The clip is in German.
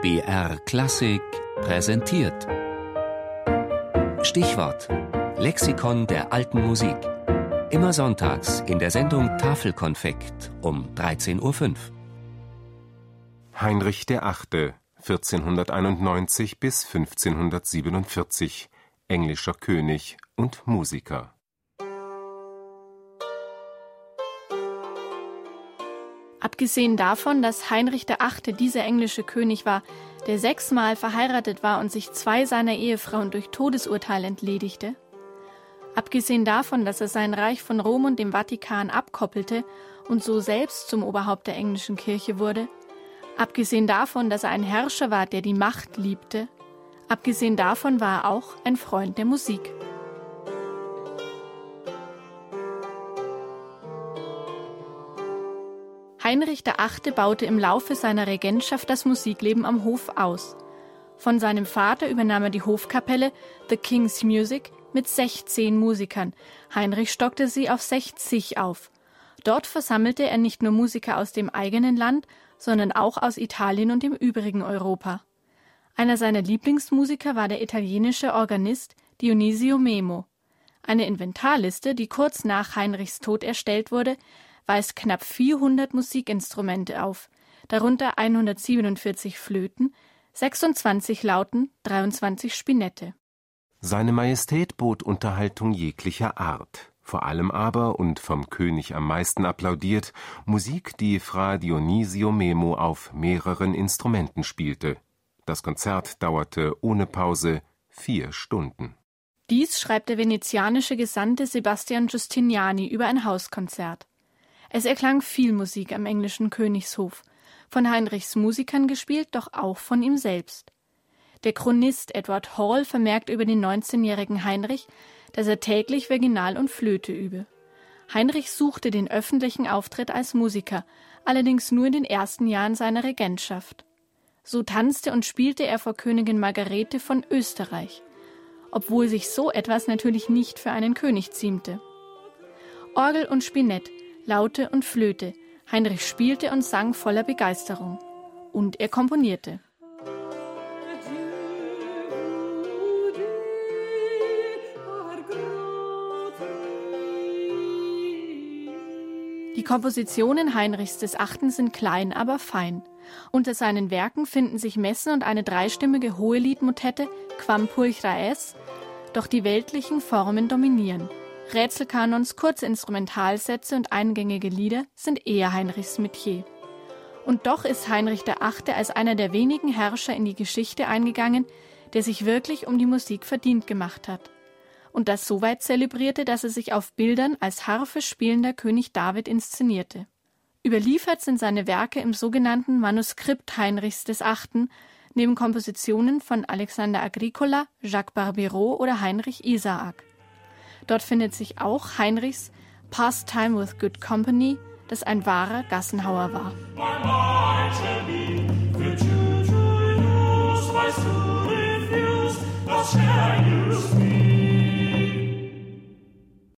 BR Klassik präsentiert. Stichwort: Lexikon der alten Musik. Immer sonntags in der Sendung Tafelkonfekt um 13.05 Uhr. Heinrich VIII. 1491 bis 1547, englischer König und Musiker. Abgesehen davon, dass Heinrich VIII. dieser englische König war, der sechsmal verheiratet war und sich zwei seiner Ehefrauen durch Todesurteil entledigte, abgesehen davon, dass er sein Reich von Rom und dem Vatikan abkoppelte und so selbst zum Oberhaupt der englischen Kirche wurde, abgesehen davon, dass er ein Herrscher war, der die Macht liebte, abgesehen davon war er auch ein Freund der Musik. Heinrich VIII. baute im Laufe seiner Regentschaft das Musikleben am Hof aus. Von seinem Vater übernahm er die Hofkapelle The King's Music mit 16 Musikern. Heinrich stockte sie auf 60 auf. Dort versammelte er nicht nur Musiker aus dem eigenen Land, sondern auch aus Italien und dem übrigen Europa. Einer seiner Lieblingsmusiker war der italienische Organist Dionisio Memo. Eine Inventarliste, die kurz nach Heinrichs Tod erstellt wurde, weist knapp 400 Musikinstrumente auf, darunter 147 Flöten, 26 Lauten, 23 Spinette. Seine Majestät bot Unterhaltung jeglicher Art, vor allem aber und vom König am meisten applaudiert Musik, die Fra Dionisio Memo auf mehreren Instrumenten spielte. Das Konzert dauerte ohne Pause vier Stunden. Dies schreibt der venezianische Gesandte Sebastian Giustiniani über ein Hauskonzert. Es erklang viel Musik am englischen Königshof, von Heinrichs Musikern gespielt, doch auch von ihm selbst. Der Chronist Edward Hall vermerkt über den 19-jährigen Heinrich, dass er täglich Virginal und Flöte übe. Heinrich suchte den öffentlichen Auftritt als Musiker, allerdings nur in den ersten Jahren seiner Regentschaft. So tanzte und spielte er vor Königin Margarete von Österreich, obwohl sich so etwas natürlich nicht für einen König ziemte. Orgel und Spinett Laute und Flöte. Heinrich spielte und sang voller Begeisterung. Und er komponierte. Die Kompositionen Heinrichs des Achten sind klein, aber fein. Unter seinen Werken finden sich Messen und eine dreistimmige Hoheliedmotette Quam pulchra es, doch die weltlichen Formen dominieren. Rätselkanons, kurze Instrumentalsätze und eingängige Lieder sind eher Heinrichs Metier. Und doch ist Heinrich VIII. als einer der wenigen Herrscher in die Geschichte eingegangen, der sich wirklich um die Musik verdient gemacht hat. Und das so weit zelebrierte, dass er sich auf Bildern als Harfe spielender König David inszenierte. Überliefert sind seine Werke im sogenannten Manuskript Heinrichs VIII. neben Kompositionen von Alexander Agricola, Jacques Barbireau oder Heinrich Isaak. Dort findet sich auch Heinrichs Pastime with Good Company, das ein wahrer Gassenhauer war. Was